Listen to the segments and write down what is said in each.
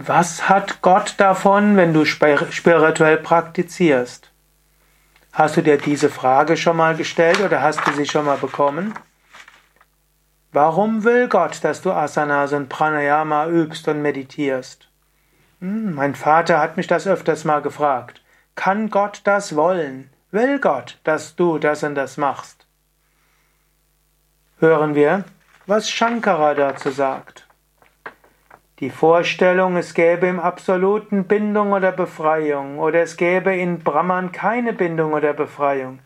Was hat Gott davon, wenn du spirituell praktizierst? Hast du dir diese Frage schon mal gestellt oder hast du sie schon mal bekommen? Warum will Gott, dass du Asanas und Pranayama übst und meditierst? Hm, mein Vater hat mich das öfters mal gefragt. Kann Gott das wollen? Will Gott, dass du das und das machst? Hören wir, was Shankara dazu sagt. Die Vorstellung, es gäbe im Absoluten Bindung oder Befreiung oder es gäbe in Brahman keine Bindung oder Befreiung,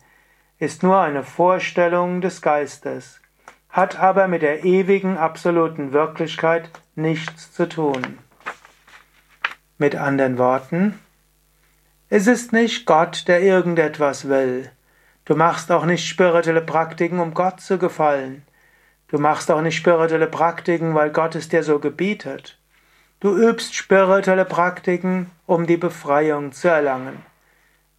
ist nur eine Vorstellung des Geistes, hat aber mit der ewigen absoluten Wirklichkeit nichts zu tun. Mit anderen Worten, es ist nicht Gott, der irgendetwas will. Du machst auch nicht spirituelle Praktiken, um Gott zu gefallen. Du machst auch nicht spirituelle Praktiken, weil Gott es dir so gebietet. Du übst spirituelle Praktiken, um die Befreiung zu erlangen.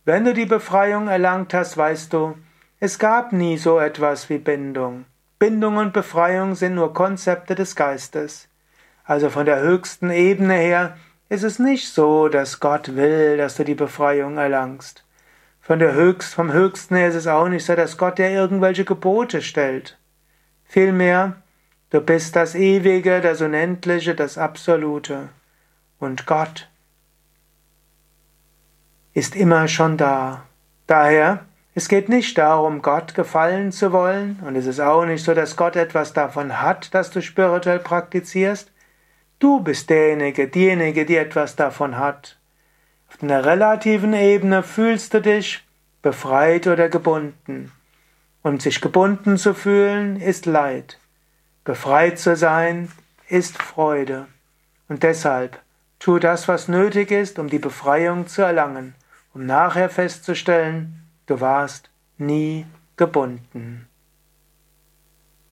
Wenn du die Befreiung erlangt hast, weißt du, es gab nie so etwas wie Bindung. Bindung und Befreiung sind nur Konzepte des Geistes. Also von der höchsten Ebene her ist es nicht so, dass Gott will, dass du die Befreiung erlangst. Von der höchst, vom höchsten her ist es auch nicht so, dass Gott dir irgendwelche Gebote stellt. Vielmehr Du bist das Ewige, das Unendliche, das Absolute. Und Gott ist immer schon da. Daher, es geht nicht darum, Gott gefallen zu wollen, und es ist auch nicht so, dass Gott etwas davon hat, dass du spirituell praktizierst. Du bist derjenige, diejenige, die etwas davon hat. Auf einer relativen Ebene fühlst du dich befreit oder gebunden. Und sich gebunden zu fühlen ist Leid. Befreit zu sein ist Freude. Und deshalb tu das, was nötig ist, um die Befreiung zu erlangen, um nachher festzustellen, du warst nie gebunden.